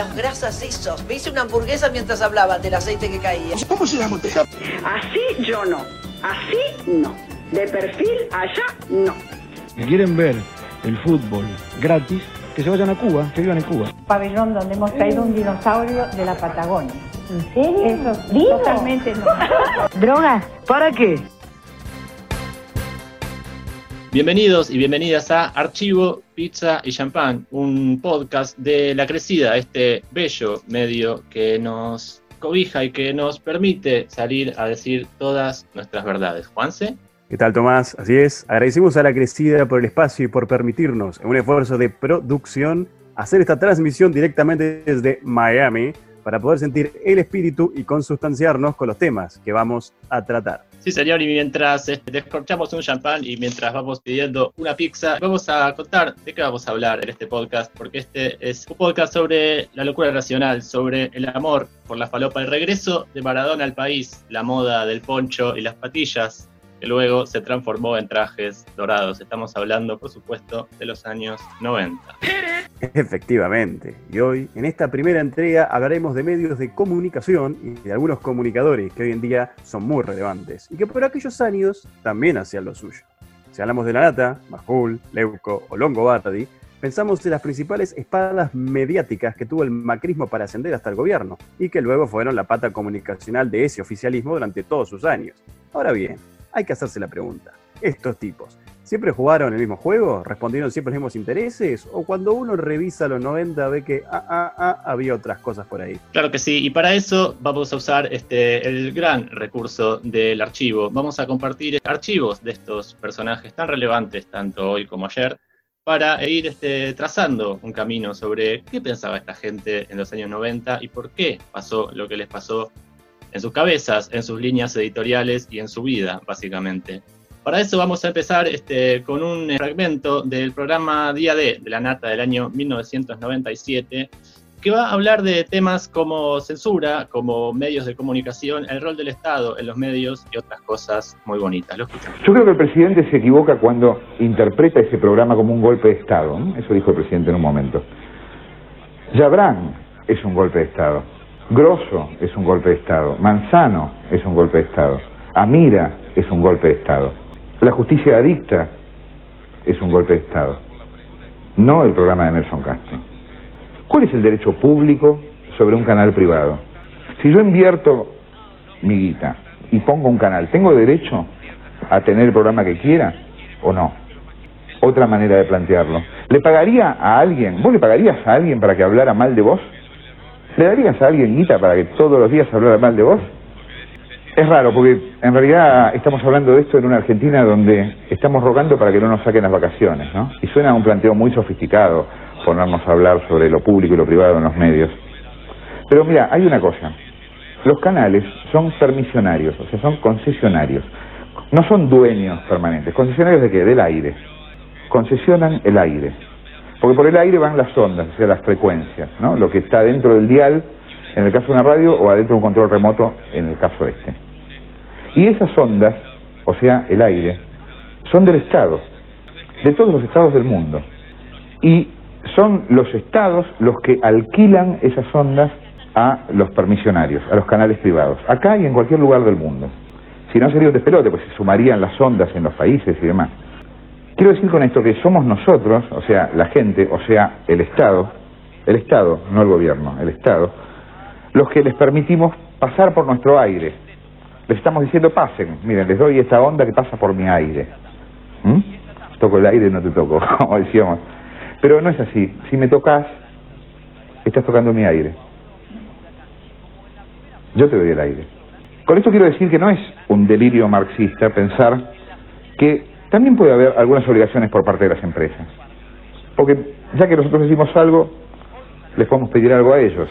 Las grasas esos. Me hice una hamburguesa mientras hablaban del aceite que caía. ¿Cómo se llama usted? Así yo no. Así no. De perfil allá no. Si quieren ver el fútbol gratis, que se vayan a Cuba, que vivan en Cuba. Pabellón donde hemos traído un dinosaurio de la Patagonia. ¿En serio? Eso ¿Vivo? totalmente no. ¿Drogas? ¿Para qué? Bienvenidos y bienvenidas a Archivo, Pizza y Champán, un podcast de La Crecida, este bello medio que nos cobija y que nos permite salir a decir todas nuestras verdades. Juanse. ¿Qué tal, Tomás? Así es. Agradecemos a La Crecida por el espacio y por permitirnos, en un esfuerzo de producción, hacer esta transmisión directamente desde Miami para poder sentir el espíritu y consustanciarnos con los temas que vamos a tratar. Sí, señor, y mientras este, descorchamos un champán y mientras vamos pidiendo una pizza, vamos a contar de qué vamos a hablar en este podcast, porque este es un podcast sobre la locura racional, sobre el amor por la falopa, el regreso de Maradona al país, la moda del poncho y las patillas, que luego se transformó en trajes dorados. Estamos hablando, por supuesto, de los años 90. Efectivamente. Y hoy, en esta primera entrega, hablaremos de medios de comunicación y de algunos comunicadores que hoy en día son muy relevantes y que por aquellos años también hacían lo suyo. Si hablamos de la nata, Majul, Leuco o Longobardi, pensamos en las principales espadas mediáticas que tuvo el macrismo para ascender hasta el gobierno y que luego fueron la pata comunicacional de ese oficialismo durante todos sus años. Ahora bien, hay que hacerse la pregunta. Estos tipos, ¿siempre jugaron el mismo juego? ¿Respondieron siempre los mismos intereses? ¿O cuando uno revisa los 90 ve que ah, ah, ah, había otras cosas por ahí? Claro que sí, y para eso vamos a usar este, el gran recurso del archivo. Vamos a compartir archivos de estos personajes tan relevantes, tanto hoy como ayer, para ir este, trazando un camino sobre qué pensaba esta gente en los años 90 y por qué pasó lo que les pasó en sus cabezas, en sus líneas editoriales y en su vida, básicamente. Para eso vamos a empezar este, con un fragmento del programa Día D de la Nata del año 1997, que va a hablar de temas como censura, como medios de comunicación, el rol del Estado en los medios y otras cosas muy bonitas. Lo. Yo creo que el presidente se equivoca cuando interpreta ese programa como un golpe de Estado. Eso dijo el presidente en un momento. Yabrán es un golpe de Estado. Grosso es un golpe de Estado. Manzano es un golpe de Estado. Amira es un golpe de Estado. La justicia adicta es un golpe de Estado. No el programa de Nelson Castro. ¿Cuál es el derecho público sobre un canal privado? Si yo invierto mi guita y pongo un canal, ¿tengo derecho a tener el programa que quiera o no? Otra manera de plantearlo. ¿Le pagaría a alguien, vos le pagarías a alguien para que hablara mal de vos? ¿Le darías a alguien guita para que todos los días hablara mal de vos? Es raro, porque en realidad estamos hablando de esto en una Argentina donde estamos rogando para que no nos saquen las vacaciones, ¿no? Y suena un planteo muy sofisticado ponernos a hablar sobre lo público y lo privado en los medios. Pero mira, hay una cosa. Los canales son permisionarios, o sea, son concesionarios. No son dueños permanentes. ¿Concesionarios de qué? Del aire. Concesionan el aire. Porque por el aire van las ondas, o sea, las frecuencias, ¿no? Lo que está dentro del dial, en el caso de una radio, o adentro de un control remoto, en el caso este. Y esas ondas, o sea, el aire, son del Estado, de todos los estados del mundo. Y son los estados los que alquilan esas ondas a los permisionarios, a los canales privados, acá y en cualquier lugar del mundo. Si no sería un despelote, pues se sumarían las ondas en los países y demás. Quiero decir con esto que somos nosotros, o sea, la gente, o sea, el Estado, el Estado, no el gobierno, el Estado, los que les permitimos pasar por nuestro aire. Les estamos diciendo, pasen, miren, les doy esta onda que pasa por mi aire. ¿Mm? Toco el aire no te toco, como decíamos. Pero no es así. Si me tocas, estás tocando mi aire. Yo te doy el aire. Con esto quiero decir que no es un delirio marxista pensar que también puede haber algunas obligaciones por parte de las empresas. Porque ya que nosotros decimos algo, les podemos pedir algo a ellos.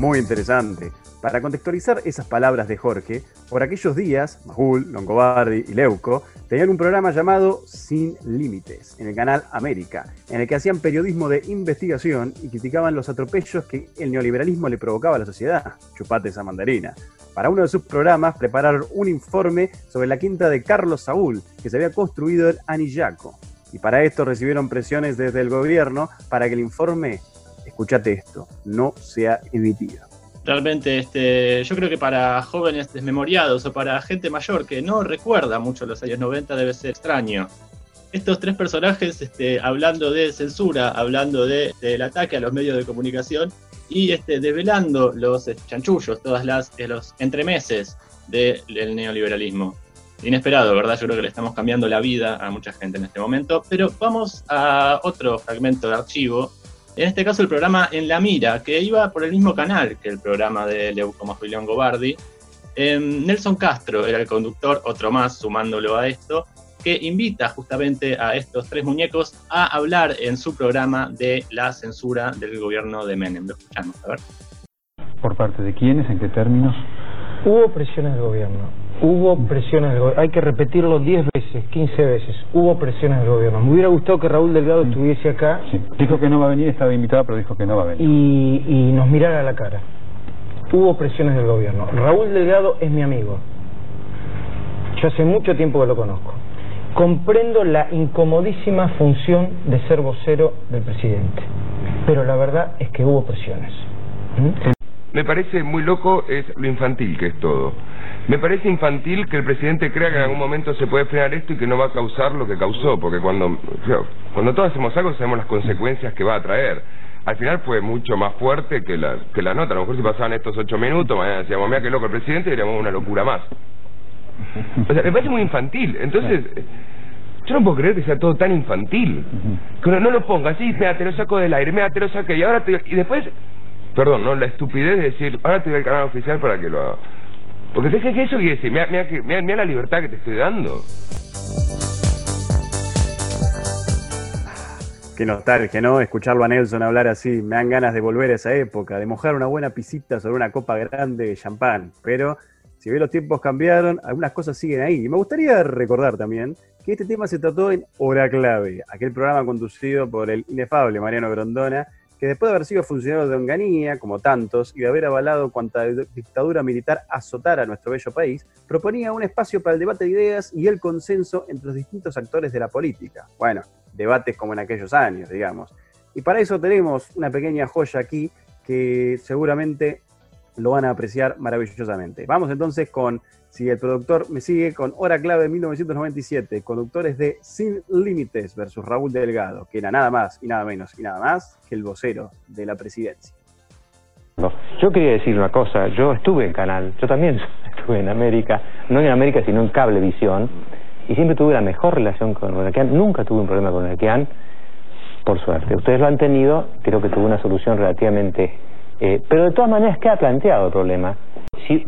Muy interesante. Para contextualizar esas palabras de Jorge, por aquellos días, Majul, Longobardi y Leuco tenían un programa llamado Sin Límites en el canal América, en el que hacían periodismo de investigación y criticaban los atropellos que el neoliberalismo le provocaba a la sociedad. Chupate esa mandarina. Para uno de sus programas prepararon un informe sobre la quinta de Carlos Saúl, que se había construido en Anillaco. Y para esto recibieron presiones desde el gobierno para que el informe, escúchate esto, no sea emitido. Realmente, este, yo creo que para jóvenes desmemoriados o para gente mayor que no recuerda mucho los años 90 debe ser extraño. Estos tres personajes este, hablando de censura, hablando de- del ataque a los medios de comunicación y este, develando los eh, chanchullos, todas las eh, los entremeses del neoliberalismo. Inesperado, ¿verdad? Yo creo que le estamos cambiando la vida a mucha gente en este momento. Pero vamos a otro fragmento de archivo. En este caso, el programa En la Mira, que iba por el mismo canal que el programa de Leuco Majulión Gobardi. Em, Nelson Castro era el conductor, otro más sumándolo a esto, que invita justamente a estos tres muñecos a hablar en su programa de la censura del gobierno de Menem. Lo escuchamos, a ver. ¿Por parte de quiénes? ¿En qué términos? Hubo presiones del gobierno, hubo presiones del gobierno, hay que repetirlo 10 veces, 15 veces, hubo presiones del gobierno. Me hubiera gustado que Raúl Delgado estuviese acá Sí. Dijo que no va a venir, estaba invitado, pero dijo que no va a venir. y, y nos mirara a la cara. Hubo presiones del gobierno. Raúl Delgado es mi amigo. Yo hace mucho tiempo que lo conozco. Comprendo la incomodísima función de ser vocero del presidente, pero la verdad es que hubo presiones. ¿Mm? Me parece muy loco es lo infantil que es todo. Me parece infantil que el presidente crea que en algún momento se puede frenar esto y que no va a causar lo que causó, porque cuando, cuando todos hacemos algo sabemos las consecuencias que va a traer. Al final fue mucho más fuerte que la, que la nota. A lo mejor si pasaban estos ocho minutos, mañana decíamos, mira qué loco el presidente, diríamos una locura más. O sea, me parece muy infantil. Entonces, yo no puedo creer que sea todo tan infantil. Que uno no lo ponga así, mira, te lo saco del aire, mira, te lo saqué y ahora te... Y después, perdón, ¿no? La estupidez de decir, ahora te voy al canal oficial para que lo haga. Porque ¿sabes qué eso quiere decir? Mira, mira, que- mira, mira la libertad que te estoy dando. Qué nostalgia, ¿no? Escucharlo a Nelson hablar así, me dan ganas de volver a esa época, de mojar una buena pisita sobre una copa grande de champán. Pero si bien los tiempos cambiaron, algunas cosas siguen ahí. Y me gustaría recordar también que este tema se trató en Hora Clave, aquel programa conducido por el inefable Mariano Grondona, que después de haber sido funcionario de Onganía, como tantos, y de haber avalado cuanta dictadura militar azotara a nuestro bello país, proponía un espacio para el debate de ideas y el consenso entre los distintos actores de la política. Bueno, debates como en aquellos años, digamos. Y para eso tenemos una pequeña joya aquí que seguramente lo van a apreciar maravillosamente. Vamos entonces con, si el productor me sigue, con Hora Clave 1997, conductores de Sin Límites versus Raúl Delgado, que era nada más y nada menos y nada más que el vocero de la presidencia. Yo quería decir una cosa, yo estuve en Canal, yo también estuve en América, no en América sino en Cablevisión, y siempre tuve la mejor relación con Huracán, nunca tuve un problema con Huracán, por suerte. Ustedes lo han tenido, creo que tuvo una solución relativamente... eh, pero de todas maneras queda planteado el problema,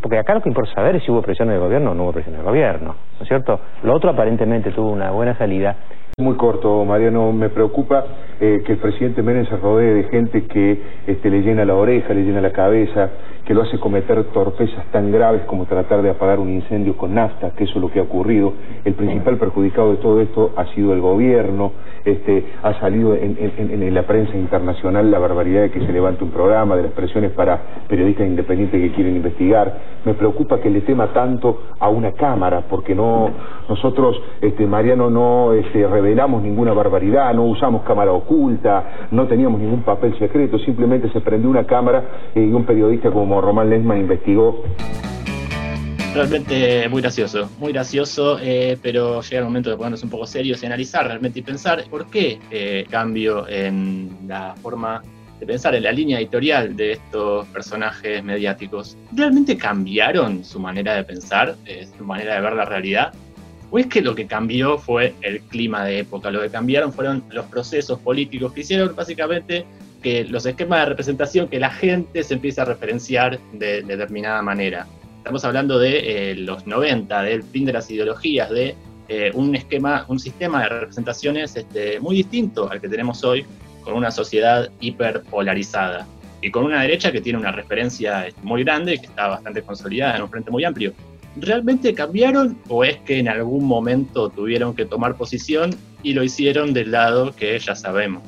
porque acá lo que importa saber es si hubo presión del gobierno o no hubo presión del gobierno, ¿no es cierto? Lo otro aparentemente tuvo una buena salida, Muy corto, Mariano. Me preocupa eh, que el presidente Menem se rodee de gente que este, le llena la oreja, le llena la cabeza, que lo hace cometer torpezas tan graves como tratar de apagar un incendio con nafta, que eso es lo que ha ocurrido. El principal perjudicado de todo esto ha sido el gobierno. Este, ha salido en, en- en la prensa internacional la barbaridad de que se levante un programa, de las presiones para periodistas independientes que quieren investigar. Me preocupa que le tema tanto a una cámara, porque no nosotros, este, Mariano, no este, revelamos ninguna barbaridad, no usamos cámara oculta, no teníamos ningún papel secreto, simplemente se prendió una cámara eh, y un periodista como Román Lesman investigó Realmente muy gracioso, muy gracioso, eh, pero llega el momento de ponernos un poco serios y analizar realmente y pensar por qué eh, cambio en la forma de pensar, en la línea editorial de estos personajes mediáticos. ¿Realmente cambiaron su manera de pensar, eh, su manera de ver la realidad? ¿O es que lo que cambió fue el clima de época? Lo que cambiaron fueron los procesos políticos que hicieron básicamente que los esquemas de representación, que la gente se empiece a referenciar de, de determinada manera. Estamos hablando de eh, los 90, del fin de las ideologías, de eh, un esquema, un sistema de representaciones este, muy distinto al que tenemos hoy, con una sociedad hiperpolarizada y con una derecha que tiene una referencia este, muy grande y que está bastante consolidada en un frente muy amplio. ¿Realmente cambiaron o es que en algún momento tuvieron que tomar posición y lo hicieron del lado que ya sabemos?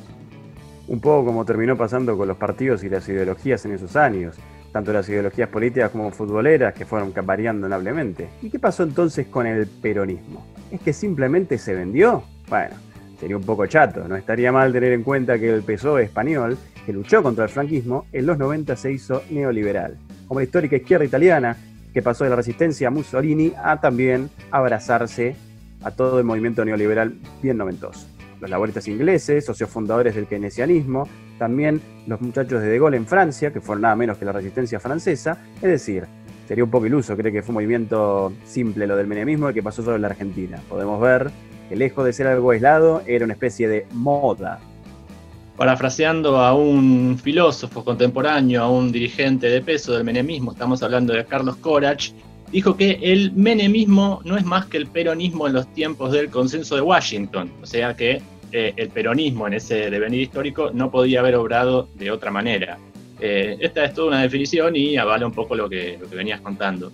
Un poco como terminó pasando con los partidos y las ideologías en esos años, tanto las ideologías políticas como futboleras que fueron variando noblemente. ¿Y qué pasó entonces con el peronismo? ¿Es que simplemente se vendió? Bueno, Sería un poco chato, no estaría mal tener en cuenta que el PSOE español, que luchó contra el franquismo, en los 90 se hizo neoliberal, como la histórica izquierda italiana, que pasó de la resistencia a Mussolini a también abrazarse a todo el movimiento neoliberal bien noventoso. Los laboristas ingleses, socios fundadores del keynesianismo, también los muchachos de De Gaulle en Francia, que fueron nada menos que la resistencia francesa, es decir, sería un poco iluso creer que fue un movimiento simple lo del menemismo y que pasó solo en la Argentina. Podemos ver que lejos de ser algo aislado, era una especie de moda. Parafraseando a un filósofo contemporáneo, a un dirigente de peso del menemismo, estamos hablando de Carlos Corach, dijo que el menemismo no es más que el peronismo en los tiempos del consenso de Washington, o sea que eh, el peronismo en ese devenir histórico no podía haber obrado de otra manera. Eh, esta es toda una definición y avala un poco lo que, lo que venías contando.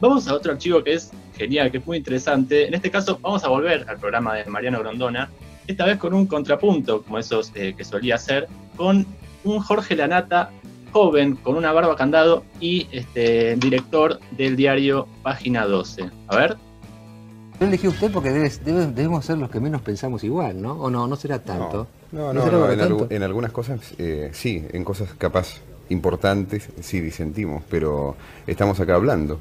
Vamos a otro archivo que es genial, que es muy interesante. En este caso vamos a volver al programa de Mariano Grondona, esta vez con un contrapunto, como esos eh, que solía hacer, con un Jorge Lanata joven, con una barba candado y este, director del diario Página 12. A ver. Lo elegí usted porque debemos ser los que menos pensamos igual, ¿no? ¿O no? ¿No será tanto? No, no, no, en, algunas cosas eh, sí, en cosas capaz importantes sí disentimos, pero estamos acá hablando.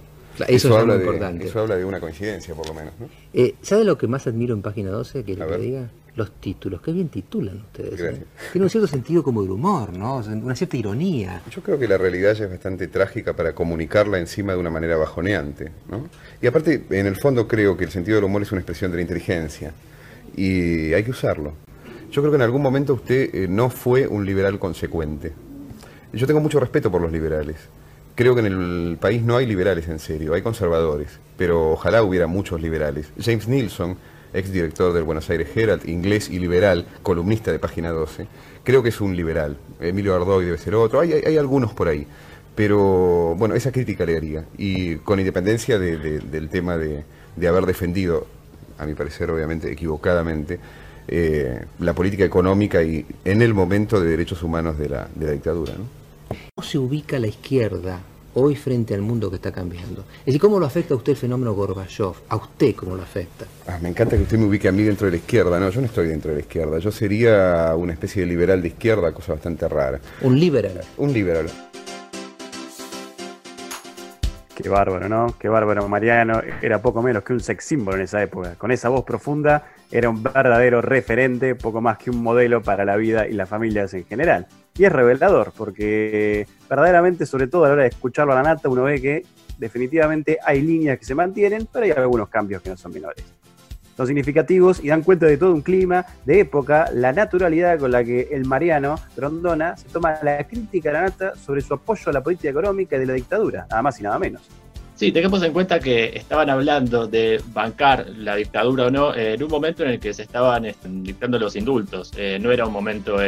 Eso, habla de, importante. Eso habla de una coincidencia, por lo menos. ¿no? Eh, ¿Sabe lo que más admiro en página 12? Que le diga los títulos. Qué bien titulan ustedes. ¿eh? Tiene un cierto sentido como de humor, ¿no? Una cierta ironía. Yo creo que la realidad ya es bastante trágica para comunicarla encima de una manera bajoneante, ¿no? Y aparte, en el fondo creo que el sentido del humor es una expresión de la inteligencia y hay que usarlo. Yo creo que en algún momento usted eh, no fue un liberal consecuente. Yo tengo mucho respeto por los liberales. Creo que en el país no hay liberales en serio, hay conservadores, pero ojalá hubiera muchos liberales. James Nilsson, ex director del Buenos Aires Herald, inglés y liberal, columnista de Página 12, creo que es un liberal. Emilio Ardoy debe ser otro, hay, hay, algunos por ahí. Pero bueno, esa crítica le haría. Y con independencia del tema de, haber defendido, a mi parecer obviamente equivocadamente, eh, la política económica y en el momento de derechos humanos de la, de la dictadura. ¿Cómo se ubica la izquierda hoy frente al mundo que está cambiando? Es decir, ¿cómo lo afecta a usted el fenómeno Gorbachev? ¿A usted cómo lo afecta? Ah, me encanta que usted me ubique a mí dentro de la izquierda. No, yo no estoy dentro de la izquierda. Yo sería una especie de liberal de izquierda, cosa bastante rara. ¿Un liberal? Un liberal. Qué bárbaro, ¿no? Qué bárbaro. Mariano era poco menos que un sex símbolo en esa época. Con esa voz profunda era un verdadero referente, poco más que un modelo para la vida y las familias en general. Y es revelador, porque verdaderamente, sobre todo a la hora de escucharlo a la nata, uno ve que definitivamente hay líneas que se mantienen, pero hay algunos cambios que no son menores. Son significativos y dan cuenta de todo un clima, de época, la naturalidad con la que el Mariano Rondona se toma la crítica a la nata sobre su apoyo a la política económica y de la dictadura, nada más y nada menos. Sí, tengamos en cuenta que estaban hablando de bancar la dictadura o no en un momento en el que se estaban este, dictando los indultos. Eh, no era un momento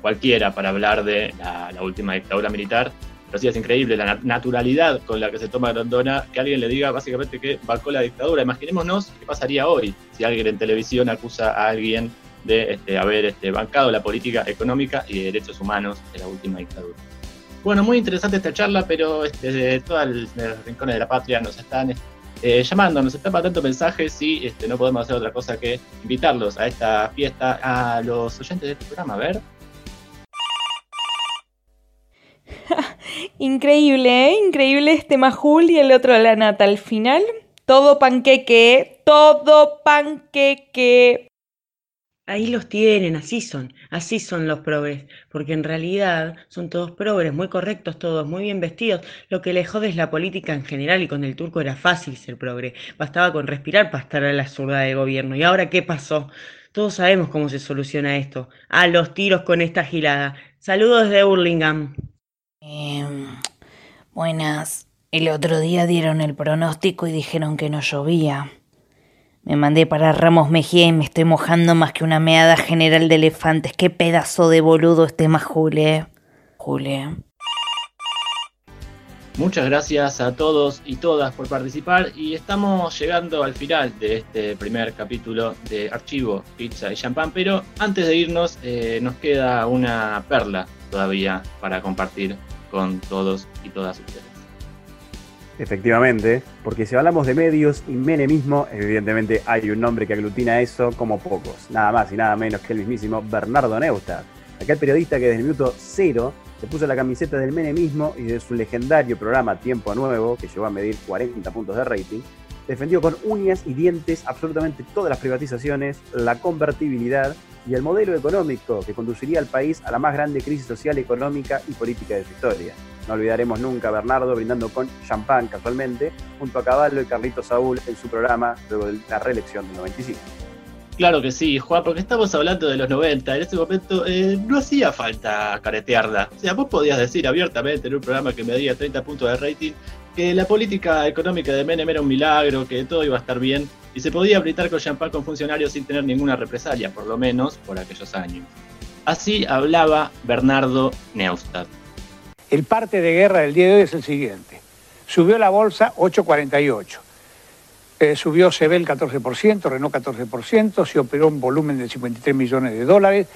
cualquiera para hablar de la, última dictadura militar, pero sí es increíble la naturalidad con la que se toma Grondona que alguien le diga básicamente que bancó la dictadura. Imaginémonos qué pasaría hoy si alguien en televisión acusa a alguien de este, haber este, bancado la política económica y de derechos humanos de la última dictadura. Bueno, muy interesante esta charla, pero este, de todos los rincones de la patria nos están eh, llamando, nos están mandando mensajes y este, no podemos hacer otra cosa que invitarlos a esta fiesta a los oyentes de este programa. A ver. Increíble, ¿eh? Increíble este Majul y el otro la nata. Al final, todo panqueque, todo panqueque. Ahí los tienen, así son, así son los progres, porque en realidad son todos progres, muy correctos todos, muy bien vestidos. Lo que le jode es la política en general y con el turco era fácil ser progre. Bastaba con respirar para estar a la zurda de gobierno. ¿Y ahora qué pasó? Todos sabemos cómo se soluciona esto. A los tiros con esta gilada. Saludos de Hurlingham. Em, buenas. El otro día dieron el pronóstico y dijeron que no llovía. Me mandé para Ramos Mejía y me estoy mojando más que una meada general de elefantes. Qué pedazo de boludo este más Jule. Jule. Muchas gracias a todos y todas por participar y estamos llegando al final de este primer capítulo de Archivo, Pizza y Champán, pero antes de irnos eh, nos queda una perla todavía para compartir con todos y todas ustedes. Efectivamente, porque si hablamos de medios y menemismo, evidentemente hay un nombre que aglutina eso como pocos, nada más y nada menos que el mismísimo Bernardo Neustadt, aquel periodista que desde el minuto cero se puso la camiseta del menemismo y de su legendario programa Tiempo Nuevo, que llegó a medir 40 puntos de rating, defendió con uñas y dientes absolutamente todas las privatizaciones, la convertibilidad y el modelo económico que conduciría al país a la más grande crisis social, económica y política de su historia. No olvidaremos nunca a Bernardo brindando con champán casualmente, junto a Caballo y Carlito Saúl en su programa luego de la reelección del 95. Claro que sí, Juan, porque estamos hablando de los 90. En ese momento eh, no hacía falta caretearla. O sea, vos podías decir abiertamente en un programa que medía 30 puntos de rating que la política económica de Menem era un milagro, que todo iba a estar bien y se podía brindar con champán con funcionarios sin tener ninguna represalia, por lo menos por aquellos años. Así hablaba Bernardo Neustadt. El parte de guerra del día de hoy es el siguiente. Subió la bolsa 848. Eh, subió Sebel 14%, Renault 14%, se operó un volumen de 53 millones de dólares,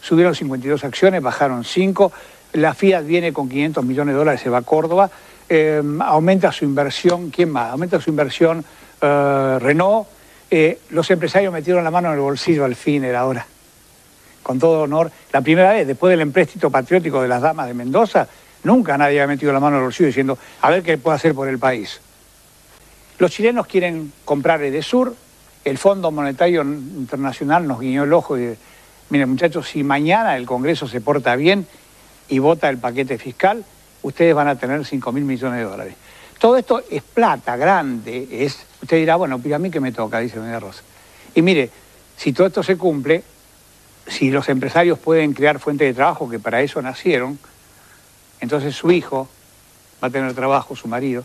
subieron 52 acciones, bajaron 5, la Fiat viene con 500 millones de dólares, se va a Córdoba, eh, aumenta su inversión, ¿quién más? Aumenta su inversión eh, Renault, los empresarios metieron la mano en el bolsillo al fin, era hora. Con todo honor, la primera vez, después del empréstito patriótico de las damas de Mendoza, nunca nadie ha metido la mano en el bolsillo diciendo, a ver qué puede hacer por el país. Los chilenos quieren comprar Edesur, el Fondo Monetario Internacional nos guiñó el ojo y miren muchachos, si mañana el Congreso se porta bien y vota el paquete fiscal, ustedes van a tener 5 mil millones de dólares. Todo esto es plata grande, es, usted dirá, bueno, pues a mí que me toca, dice Doña Rosa. Y mire, si todo esto se cumple, si los empresarios pueden crear fuentes de trabajo, que para eso nacieron, entonces su hijo va a tener trabajo, su marido.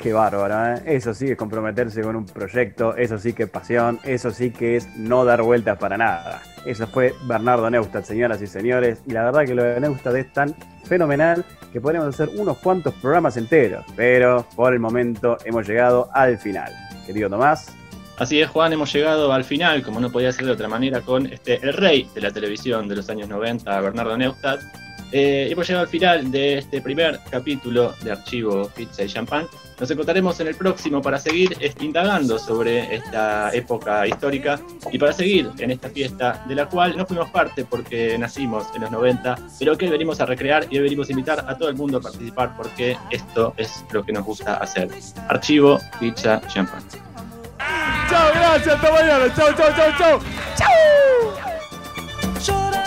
Qué bárbaro, ¿eh? Eso sí es comprometerse con un proyecto, eso sí que es pasión, eso sí que es no dar vueltas para nada. Eso fue Bernardo Neustadt, señoras y señores, y la verdad que lo de Neustadt es tan fenomenal que podríamos hacer unos cuantos programas enteros, pero por el momento hemos llegado al final. Querido Tomás. Así es, Juan, hemos llegado al final, como no podía ser de otra manera, con este el rey de la televisión de los años 90, Bernardo Neustadt. Eh, hemos llegado al final de este primer capítulo de Archivo Pizza y Champán. Nos encontraremos en el próximo para seguir indagando sobre esta época histórica y para seguir en esta fiesta de la cual no fuimos parte porque nacimos en los 90, pero que venimos a recrear y venimos a invitar a todo el mundo a participar porque esto es lo que nos gusta hacer. Archivo Pizza Champán. Chao, gracias, hasta mañana. Chao, chao, chao, chao. Chao.